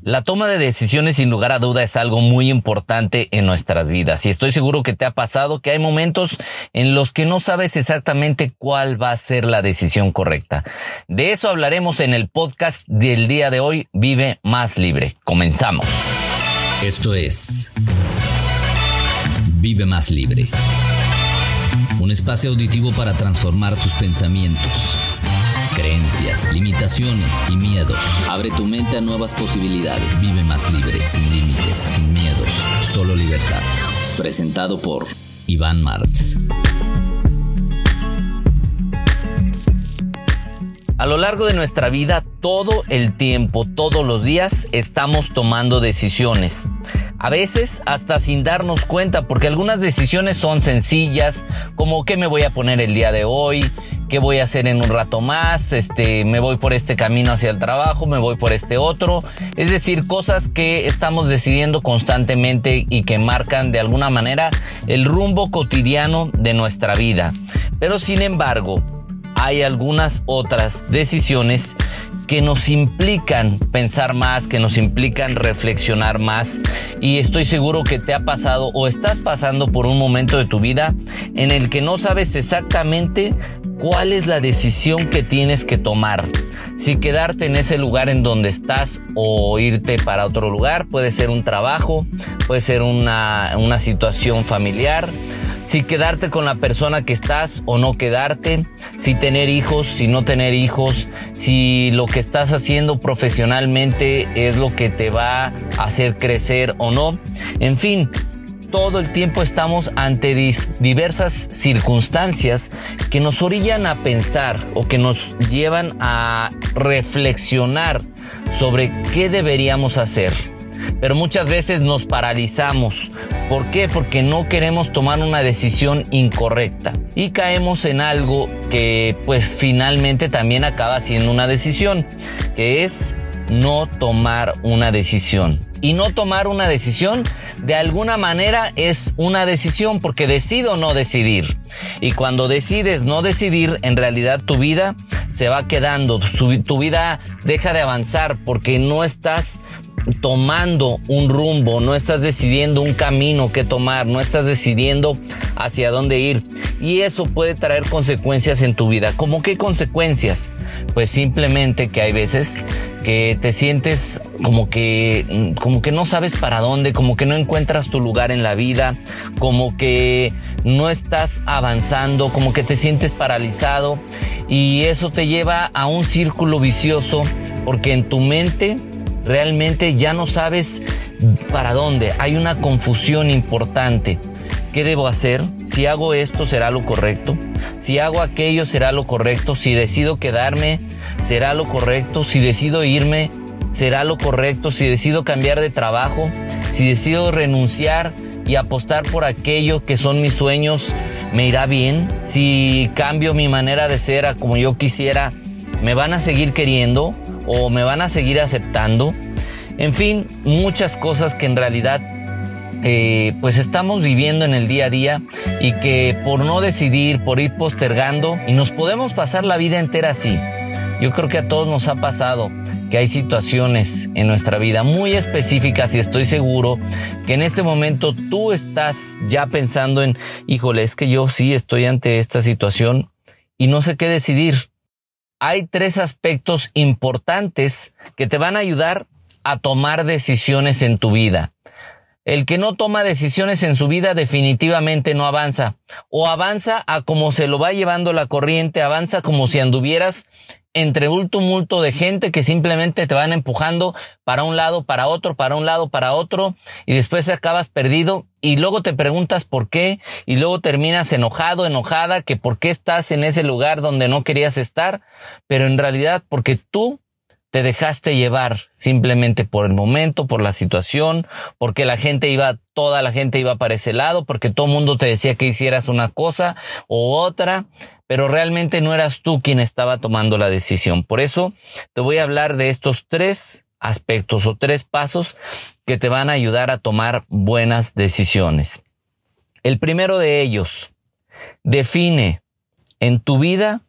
La toma de decisiones sin lugar a duda es algo muy importante en nuestras vidas y estoy seguro que te ha pasado que hay momentos en los que no sabes exactamente cuál va a ser la decisión correcta. De eso hablaremos en el podcast del día de hoy, Vive más libre. Comenzamos. Esto es Vive más libre. Un espacio auditivo para transformar tus pensamientos creencias, limitaciones y miedos. Abre tu mente a nuevas posibilidades. Vive más libre, sin límites, sin miedos, solo libertad. Presentado por Iván Martz. A lo largo de nuestra vida, todo el tiempo, todos los días, estamos tomando decisiones. A veces hasta sin darnos cuenta, porque algunas decisiones son sencillas, como qué me voy a poner el día de hoy, qué voy a hacer en un rato más, este, me voy por este camino hacia el trabajo, me voy por este otro. Es decir, cosas que estamos decidiendo constantemente y que marcan de alguna manera el rumbo cotidiano de nuestra vida. Pero sin embargo, hay algunas otras decisiones que nos implican pensar más, que nos implican reflexionar más. Y estoy seguro que te ha pasado o estás pasando por un momento de tu vida en el que no sabes exactamente cuál es la decisión que tienes que tomar. Si quedarte en ese lugar en donde estás o irte para otro lugar, puede ser un trabajo, puede ser una, una situación familiar, si quedarte con la persona que estás o no quedarte, si tener hijos, si no tener hijos, si lo que estás haciendo profesionalmente es lo que te va a hacer crecer o no. En fin, todo el tiempo estamos ante diversas circunstancias que nos orillan a pensar o que nos llevan a reflexionar sobre qué deberíamos hacer. Pero muchas veces nos paralizamos ¿Por qué? Porque no queremos tomar una decisión incorrecta y caemos en algo que pues finalmente también acaba siendo una decisión, que es no tomar una decisión. Y no tomar una decisión de alguna manera es una decisión porque decido no decidir. Y cuando decides no decidir, en realidad tu vida se va quedando, tu vida deja de avanzar porque no estás tomando un rumbo, no estás decidiendo un camino que tomar, no estás decidiendo hacia dónde ir. Y eso puede traer consecuencias en tu vida. ¿Cómo qué consecuencias? Pues simplemente que hay veces que te sientes como que, como que no sabes para dónde, como que no encuentras tu lugar en la vida, como que no estás avanzando, como que te sientes paralizado y eso te lleva a un círculo vicioso porque en tu mente realmente ya no sabes para dónde. Hay una confusión importante. ¿Qué debo hacer? Si hago esto, ¿será lo correcto? Si hago aquello, ¿será lo correcto? Si decido quedarme, ¿será lo correcto? Si decido irme, ¿será lo correcto? Si decido cambiar de trabajo, si decido renunciar y apostar por aquello que son mis sueños, ¿me irá bien? Si cambio mi manera de ser a como yo quisiera, ¿me van a seguir queriendo? O me van a seguir aceptando. En fin, muchas cosas que en realidad eh, pues estamos viviendo en el día a día y que por no decidir, por ir postergando, y nos podemos pasar la vida entera así. Yo creo que a todos nos ha pasado que hay situaciones en nuestra vida muy específicas y estoy seguro que en este momento tú estás ya pensando en, híjole, es que yo sí estoy ante esta situación y no sé qué decidir hay tres aspectos importantes que te van a ayudar a tomar decisiones en tu vida. El que no toma decisiones en su vida definitivamente no avanza. O avanza a como se lo va llevando la corriente, avanza como si anduvieras entre un tumulto de gente que simplemente te van empujando para un lado, para otro, para un lado, para otro, y después acabas perdido y luego te preguntas por qué y luego terminas enojado, enojada, que por qué estás en ese lugar donde no querías estar, pero en realidad porque tú te dejaste llevar simplemente por el momento, por la situación, porque la gente iba, toda la gente iba para ese lado, porque todo el mundo te decía que hicieras una cosa u otra, pero realmente no eras tú quien estaba tomando la decisión. Por eso te voy a hablar de estos tres aspectos o tres pasos que te van a ayudar a tomar buenas decisiones. El primero de ellos, define en tu vida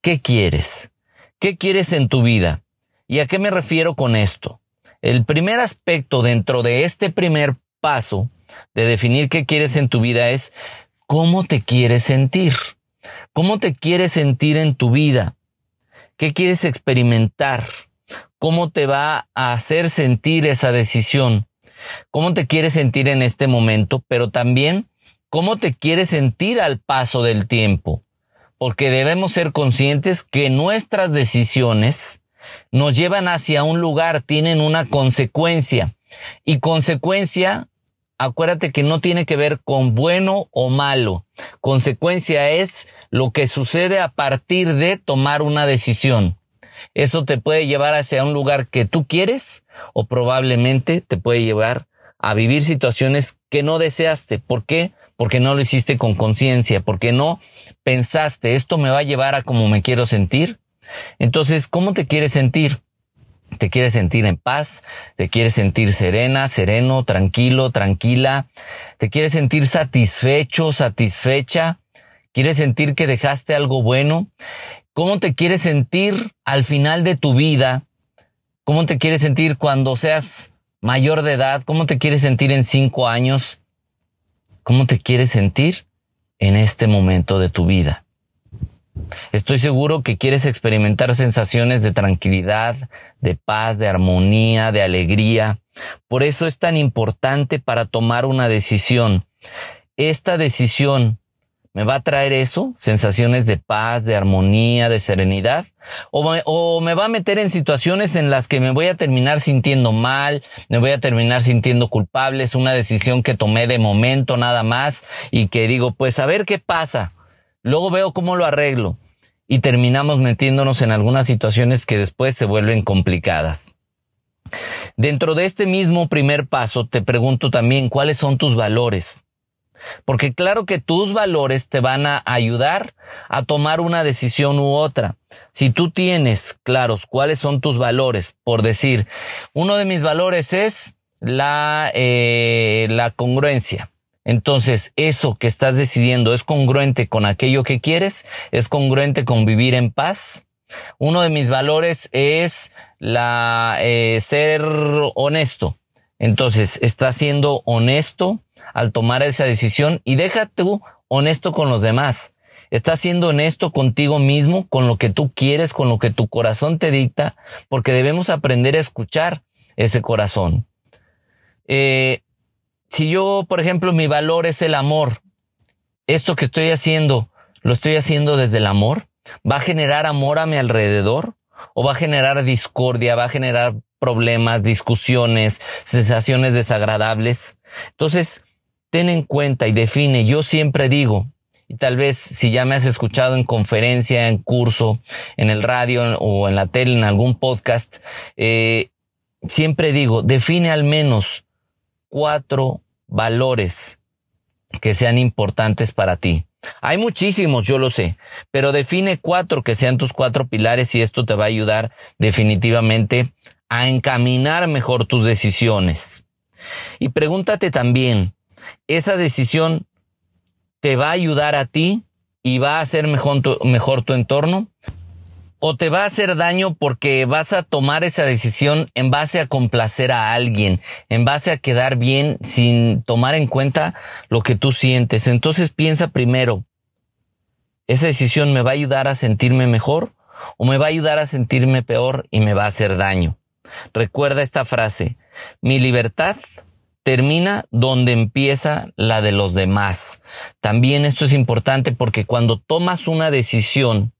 qué quieres. ¿Qué quieres en tu vida? ¿Y a qué me refiero con esto? el primer aspecto dentro de este primer paso de definir qué quieres en tu vida es cómo te quieres sentir. ¿Cómo te quieres sentir en tu vida? ¿Qué quieres experimentar? ¿Cómo te va a hacer sentir esa decisión? ¿Cómo te quieres sentir en este momento? Pero también, ¿cómo te quieres sentir al paso del tiempo? Porque debemos ser conscientes que nuestras decisiones nos llevan hacia un lugar, tienen una consecuencia. Y consecuencia, acuérdate que no tiene que ver con bueno o malo. Consecuencia es lo que sucede a partir de tomar una decisión. Eso te puede llevar hacia un lugar que tú quieres o probablemente te puede llevar a vivir situaciones que no deseaste. ¿Por qué? Porque no lo hiciste con conciencia, porque no pensaste, esto me va a llevar a como me quiero sentir. Entonces, ¿cómo te quieres sentir? ¿Te quieres sentir en paz? ¿Te quieres sentir serena, sereno, tranquilo, tranquila? ¿Te quieres sentir satisfecho, satisfecha? ¿Quieres sentir que dejaste algo bueno? ¿Cómo te quieres sentir al final de tu vida? ¿Cómo te quieres sentir cuando seas mayor de edad? ¿Cómo te quieres sentir en cinco años? ¿Cómo te quieres sentir en este momento de tu vida? Estoy seguro que quieres experimentar sensaciones de tranquilidad, de paz, de armonía, de alegría. Por eso es tan importante para tomar una decisión. Esta decisión me va a traer eso, sensaciones de paz, de armonía, de serenidad, o me, va a meter en situaciones en las que me voy a terminar sintiendo mal, me voy a terminar sintiendo culpable, es una decisión que tomé de momento nada más y que digo, pues a ver qué pasa, luego veo cómo lo arreglo y terminamos metiéndonos en algunas situaciones que después se vuelven complicadas. Dentro de este mismo primer paso te pregunto también cuáles son tus valores. Porque claro que tus valores te van a ayudar a tomar una decisión u otra. Si tú tienes claros cuáles son tus valores, por decir, uno de mis valores es la, eh, la congruencia. Entonces, eso que estás decidiendo es congruente con aquello que quieres, es congruente con vivir en paz. Uno de mis valores es la eh, ser honesto. Entonces, estás siendo honesto al tomar esa decisión y deja tú honesto con los demás. Estás siendo honesto contigo mismo, con lo que tú quieres, con lo que tu corazón te dicta, porque debemos aprender a escuchar ese corazón. Eh, si yo, por ejemplo, mi valor es el amor, esto que estoy haciendo, lo estoy haciendo desde el amor, va a generar amor a mi alrededor o va a generar discordia, va a generar problemas, discusiones, sensaciones desagradables. Entonces, ten en cuenta y define, yo siempre digo, y tal vez si ya me has escuchado en conferencia, en curso, en el radio o en la tele, en algún podcast, eh, siempre digo, define al menos cuatro valores que sean importantes para ti. Hay muchísimos, yo lo sé, pero define cuatro que sean tus cuatro pilares y esto te va a ayudar definitivamente a encaminar mejor tus decisiones. Y pregúntate también, esa decisión te va a ayudar a ti y va a hacer mejor tu, mejor tu entorno? ¿O te va a hacer daño porque vas a tomar esa decisión en base a complacer a alguien, en base a quedar bien sin tomar en cuenta lo que tú sientes? Entonces piensa primero, ¿esa decisión me va a ayudar a sentirme mejor o me va a ayudar a sentirme peor y me va a hacer daño? Recuerda esta frase, mi libertad termina donde empieza la de los demás. También esto es importante porque cuando tomas una decisión,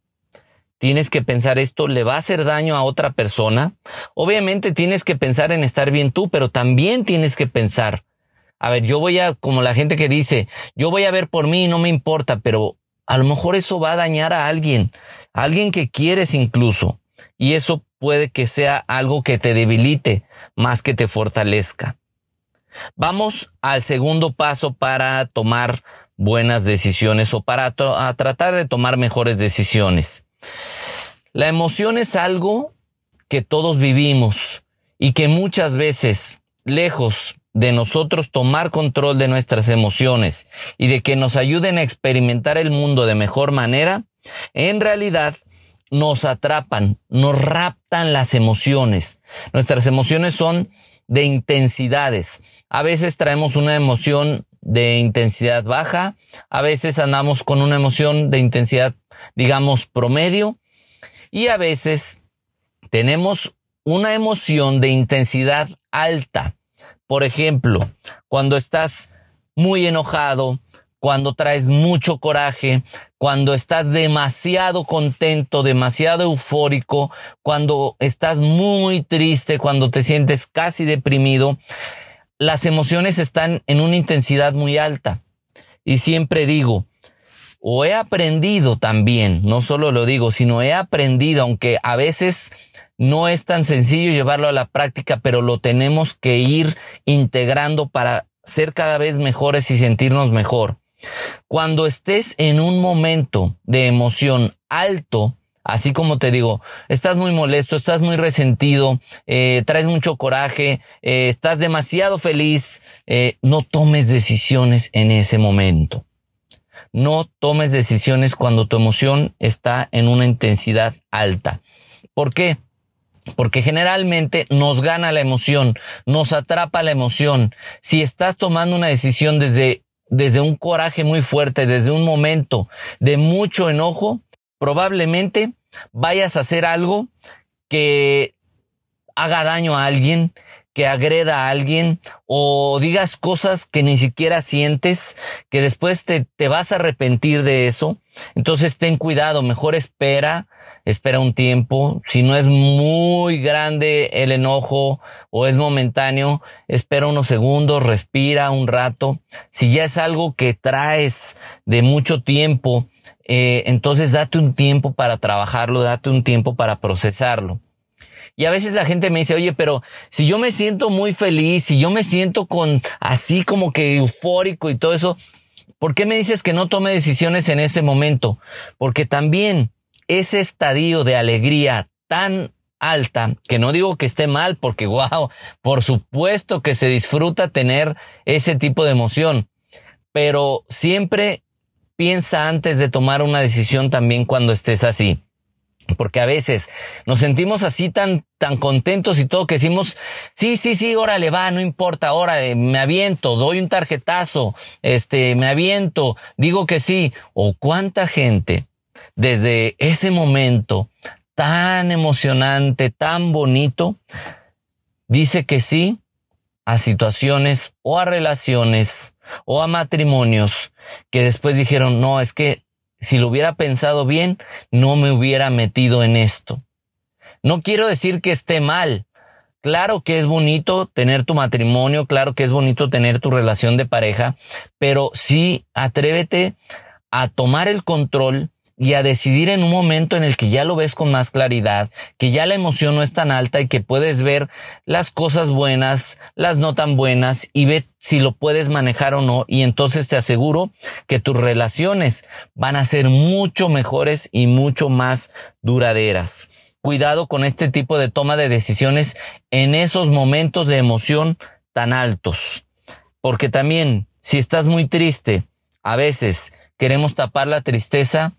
tienes que pensar esto le va a hacer daño a otra persona. Obviamente tienes que pensar en estar bien tú, pero también tienes que pensar, a ver, yo voy a, como la gente que dice, yo voy a ver por mí, no me importa, pero a lo mejor eso va a dañar a alguien, a alguien que quieres incluso, y eso puede que sea algo que te debilite más que te fortalezca. Vamos al segundo paso para tomar buenas decisiones o para tratar de tomar mejores decisiones. La emoción es algo que todos vivimos y que muchas veces, lejos de nosotros tomar control de nuestras emociones y de que nos ayuden a experimentar el mundo de mejor manera, en realidad nos atrapan, nos raptan las emociones. Nuestras emociones son de intensidades. A veces traemos una emoción de intensidad baja, a veces andamos con una emoción de intensidad, digamos, promedio, y a veces tenemos una emoción de intensidad alta. Por ejemplo, cuando estás muy enojado, cuando traes mucho coraje, cuando estás demasiado contento, demasiado eufórico, cuando estás muy triste, cuando te sientes casi deprimido, las emociones están en una intensidad muy alta. Y siempre digo, o he aprendido también, no solo lo digo, sino he aprendido, aunque a veces no es tan sencillo llevarlo a la práctica, pero lo tenemos que ir integrando para ser cada vez mejores y sentirnos mejor. Cuando estés en un momento de emoción alto, así como te digo, estás muy molesto, estás muy resentido, eh, traes mucho coraje, eh, estás demasiado feliz, eh, no tomes decisiones en ese momento. No tomes decisiones cuando tu emoción está en una intensidad alta. ¿Por qué? Porque generalmente nos gana la emoción, nos atrapa la emoción. Si estás tomando una decisión desde desde un coraje muy fuerte, desde un momento de mucho enojo, probablemente vayas a hacer algo que haga daño a alguien, que agreda a alguien o digas cosas que ni siquiera sientes, que después te, te vas a arrepentir de eso. Entonces ten cuidado, mejor espera, espera un tiempo. Si no es muy grande el enojo o es momentáneo, espera unos segundos, respira un rato. Si ya es algo que traes de mucho tiempo, eh, entonces date un tiempo para trabajarlo, date un tiempo para procesarlo. Y a veces la gente me dice, oye, pero si yo me siento muy feliz, si yo me siento con así como que eufórico y todo eso, ¿por qué me dices que no tome decisiones en ese momento? Porque también ese estadio de alegría tan alta, que no digo que esté mal, porque wow, por supuesto que se disfruta tener ese tipo de emoción, pero siempre piensa antes de tomar una decisión también cuando estés así. Porque a veces nos sentimos así tan, tan contentos y todo que decimos, sí, sí, sí, órale, va, no importa, órale, me aviento, doy un tarjetazo, este, me aviento, digo que sí. O cuánta gente desde ese momento tan emocionante, tan bonito, dice que sí a situaciones o a relaciones o a matrimonios que después dijeron, no, es que si lo hubiera pensado bien, no me hubiera metido en esto. No quiero decir que esté mal. Claro que es bonito tener tu matrimonio, claro que es bonito tener tu relación de pareja, pero sí atrévete a tomar el control y a decidir en un momento en el que ya lo ves con más claridad, que ya la emoción no es tan alta y que puedes ver las cosas buenas, las no tan buenas y ve si lo puedes manejar o no y entonces te aseguro que tus relaciones van a ser mucho mejores y mucho más duraderas. Cuidado con este tipo de toma de decisiones en esos momentos de emoción tan altos. Porque también, si estás muy triste, a veces queremos tapar la tristeza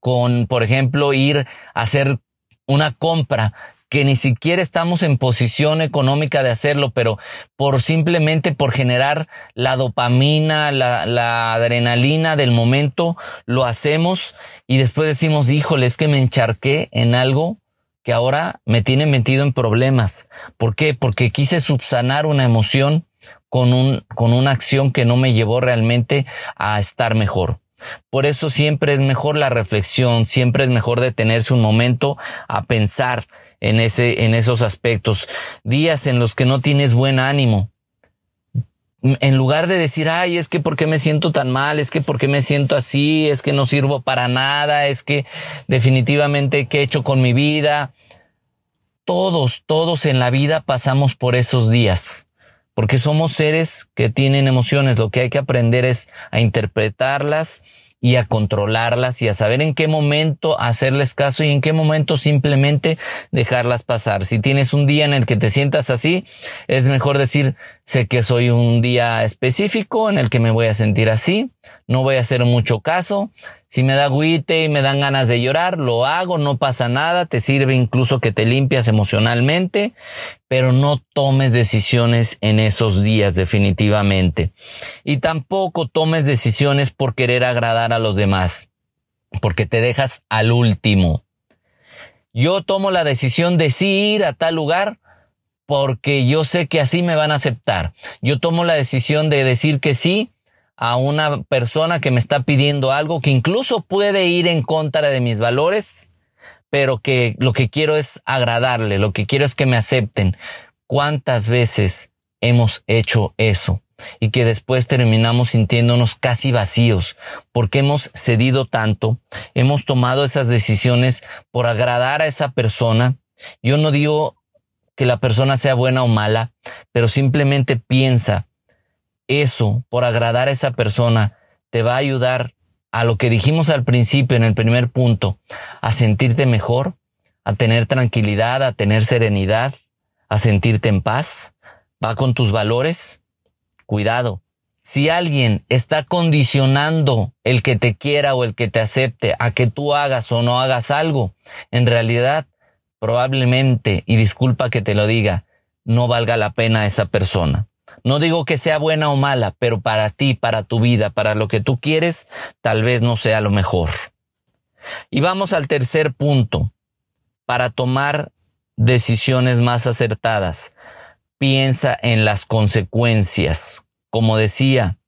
con, por ejemplo, ir a hacer una compra que ni siquiera estamos en posición económica de hacerlo, pero por simplemente por generar la dopamina, la, adrenalina del momento, lo hacemos y después decimos, híjole, es que me encharqué en algo que ahora me tiene metido en problemas. ¿Por qué? Porque quise subsanar una emoción con un, con una acción que no me llevó realmente a estar mejor. Por eso siempre es mejor la reflexión, siempre es mejor detenerse un momento a pensar en ese, en esos aspectos. Días en los que no tienes buen ánimo. En lugar de decir, ay, es que por qué me siento tan mal, es que por qué me siento así, es que no sirvo para nada, es que definitivamente qué he hecho con mi vida. Todos, todos en la vida pasamos por esos días porque somos seres que tienen emociones. Lo que hay que aprender es a interpretarlas y a controlarlas y a saber en qué momento hacerles caso y en qué momento simplemente dejarlas pasar. Si tienes un día en el que te sientas así, es mejor decir, sé que soy un día específico en el que me voy a sentir así, no voy a hacer mucho caso. Si me da agüite y me dan ganas de llorar, lo hago, no pasa nada, te sirve incluso que te limpias emocionalmente, pero no tomes decisiones en esos días definitivamente. Y tampoco tomes decisiones por querer agradar a los demás, porque te dejas al último. Yo tomo la decisión de sí ir a tal lugar porque yo sé que así me van a aceptar. Yo tomo la decisión de decir que sí a una persona que me está pidiendo algo que incluso puede ir en contra de mis valores, pero que lo que quiero es agradarle, lo que quiero es que me acepten. ¿Cuántas veces hemos hecho eso? Y que después terminamos sintiéndonos casi vacíos porque hemos cedido tanto, hemos tomado esas decisiones por agradar a esa persona. Yo no digo que la persona sea buena o mala, pero simplemente piensa eso por agradar a esa persona te va a ayudar a lo que dijimos al principio en el primer punto, a sentirte mejor, a tener tranquilidad, a tener serenidad, a sentirte en paz, va con tus valores. Cuidado. Si alguien está condicionando el que te quiera o el que te acepte a que tú hagas o no hagas algo, en realidad probablemente, y disculpa que te lo diga, no valga la pena esa persona. No digo que sea buena o mala, pero para ti, para tu vida, para lo que tú quieres, tal vez no sea lo mejor. Y vamos al tercer punto. Para tomar decisiones más acertadas, piensa en las consecuencias. Como decía,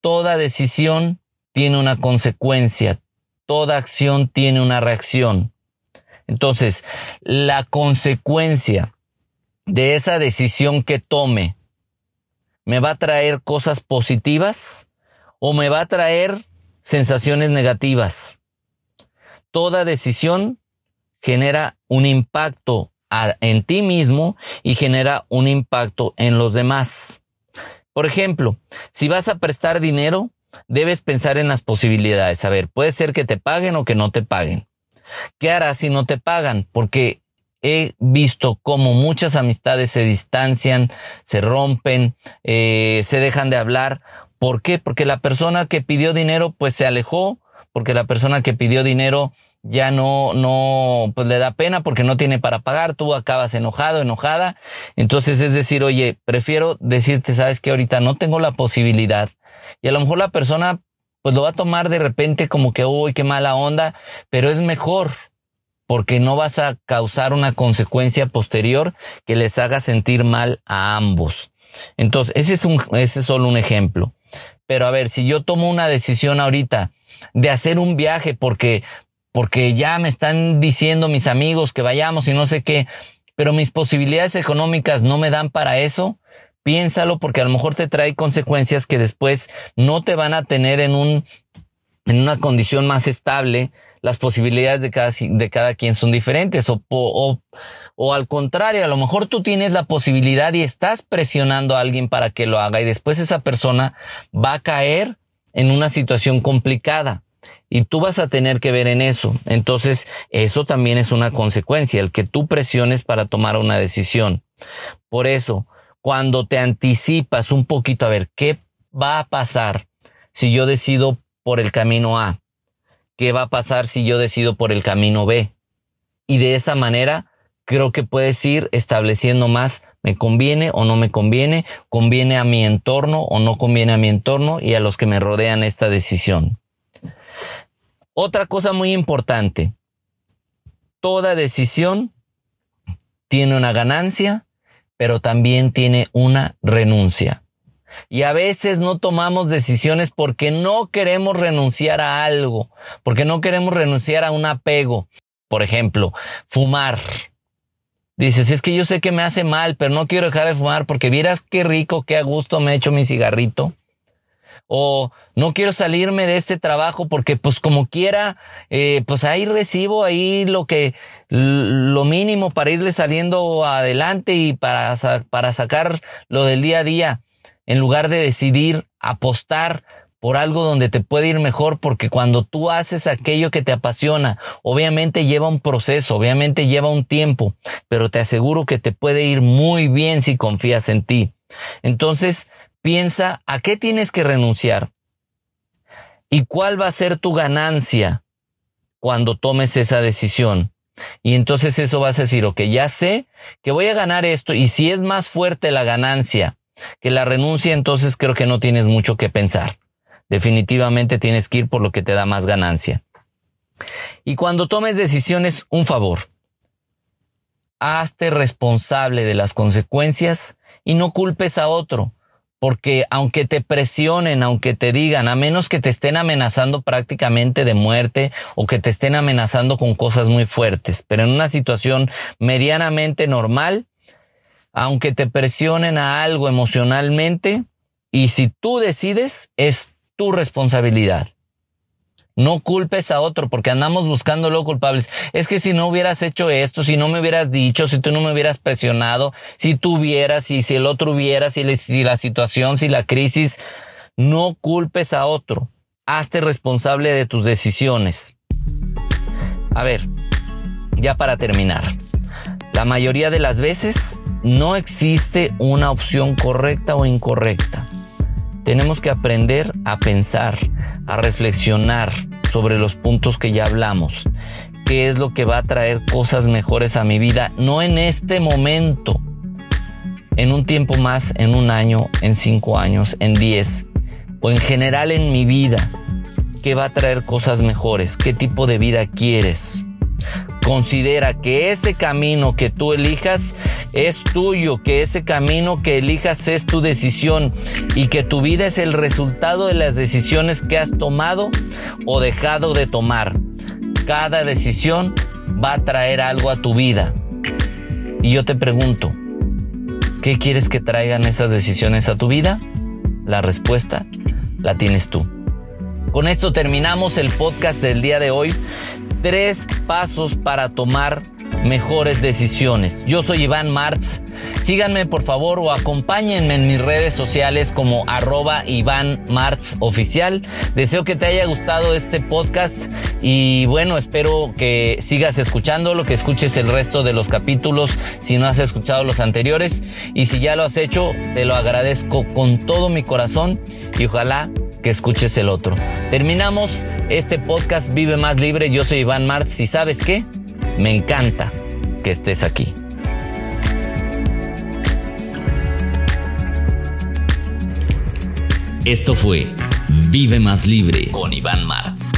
toda decisión tiene una consecuencia, toda acción tiene una reacción. Entonces, la consecuencia de esa decisión que tome me va a traer cosas positivas o me va a traer sensaciones negativas. Toda decisión genera un impacto en ti mismo y genera un impacto en los demás. Por ejemplo, si vas a prestar dinero, debes pensar en las posibilidades. A ver, puede ser que te paguen o que no te paguen. ¿Qué harás si no te pagan? Porque he visto cómo muchas amistades se distancian, se rompen, eh, se dejan de hablar. ¿Por qué? Porque la persona que pidió dinero pues se alejó, porque la persona que pidió dinero ya no, no, pues le da pena porque no tiene para pagar, tú acabas enojado, enojada. Entonces es decir, oye, prefiero decirte, sabes que ahorita no tengo la posibilidad. Y a lo mejor la persona pues lo va a tomar de repente como que, uy, qué mala onda, pero es mejor porque no vas a causar una consecuencia posterior que les haga sentir mal a ambos. Entonces, ese es un, solo un ejemplo. Pero a ver, si yo tomo una decisión ahorita de hacer un viaje porque, porque ya me están diciendo mis amigos que vayamos y no sé qué, pero mis posibilidades económicas no me dan para eso, piénsalo porque a lo mejor te trae consecuencias que después no te van a tener en en una condición más estable. Las posibilidades de cada, de cada quien son diferentes o, o, o al contrario, a lo mejor tú tienes la posibilidad y estás presionando a alguien para que lo haga y después esa persona va a caer en una situación complicada y tú vas a tener que ver en eso. Entonces, eso también es una consecuencia, el que tú presiones para tomar una decisión. Por eso, cuando te anticipas un poquito a ver qué va a pasar si yo decido por el camino A, qué va a pasar si yo decido por el camino B. Y de esa manera creo que puedes ir estableciendo más, me conviene o no me conviene, conviene a mi entorno o no conviene a mi entorno y a los que me rodean esta decisión. Otra cosa muy importante, toda decisión tiene una ganancia pero también tiene una renuncia. Y a veces no tomamos decisiones porque no queremos renunciar a algo, porque no queremos renunciar a un apego. Por ejemplo, fumar. Dices, es que yo sé que me hace mal, pero no quiero dejar de fumar porque vieras qué rico, qué a gusto me he hecho mi cigarrito o no quiero salirme de este trabajo porque pues como quiera, eh, pues ahí recibo ahí lo que, lo mínimo para irle saliendo adelante y para, para sacar lo del día a día, en lugar de decidir apostar por algo donde te puede ir mejor, porque cuando tú haces aquello que te apasiona, obviamente lleva un proceso, obviamente lleva un tiempo, pero te aseguro que te puede ir muy bien si confías en ti. Entonces, Piensa a qué tienes que renunciar ¿Y cuál va a ser tu ganancia cuando tomes esa decisión? Y entonces eso vas a decir, ok, ya sé que voy a ganar esto y si es más fuerte la ganancia que la renuncia, entonces creo que no tienes mucho que pensar. Definitivamente tienes que ir por lo que te da más ganancia. Y cuando tomes decisiones, un favor. Hazte responsable de las consecuencias y no culpes a otro. Porque aunque te presionen, aunque te digan, a menos que te estén amenazando prácticamente de muerte o que te estén amenazando con cosas muy fuertes, pero en una situación medianamente normal, aunque te presionen a algo emocionalmente, y si tú decides, es tu responsabilidad. No culpes a otro porque andamos buscando los culpables. Es que si no hubieras hecho esto, si no me hubieras dicho, si tú no me hubieras presionado, si tú hubieras, y si el otro hubiera, si, si la situación, si la crisis, no culpes a otro. Hazte responsable de tus decisiones. A ver, ya para terminar. La mayoría de las veces no existe una opción correcta o incorrecta. Tenemos que aprender a pensar, a reflexionar sobre los puntos que ya hablamos. ¿Qué es lo que va a traer cosas mejores a mi vida? No en este momento, en un tiempo más, en un año, en cinco años, en diez, o en general en mi vida. ¿Qué va a traer cosas mejores? ¿Qué tipo de vida quieres? Considera que ese camino que tú elijas es tuyo, que ese camino que elijas es tu decisión y que tu vida es el resultado de las decisiones que has tomado o dejado de tomar. Cada decisión va a traer algo a tu vida. Y yo te pregunto, ¿qué quieres que traigan esas decisiones a tu vida? La respuesta la tienes tú. Con esto terminamos el podcast del día de hoy tres pasos para tomar mejores decisiones. Yo soy Iván Martz. Síganme por favor o acompáñenme en mis redes sociales como arroba Iván Martz oficial. Deseo que te haya gustado este podcast y bueno, espero que sigas escuchándolo, que escuches el resto de los capítulos si no has escuchado los anteriores y si ya lo has hecho, te lo agradezco con todo mi corazón y ojalá que escuches el otro. Terminamos este podcast Vive Más Libre. Yo soy Iván Martz y sabes qué? Me encanta que estés aquí. Esto fue Vive Más Libre con Iván Martz.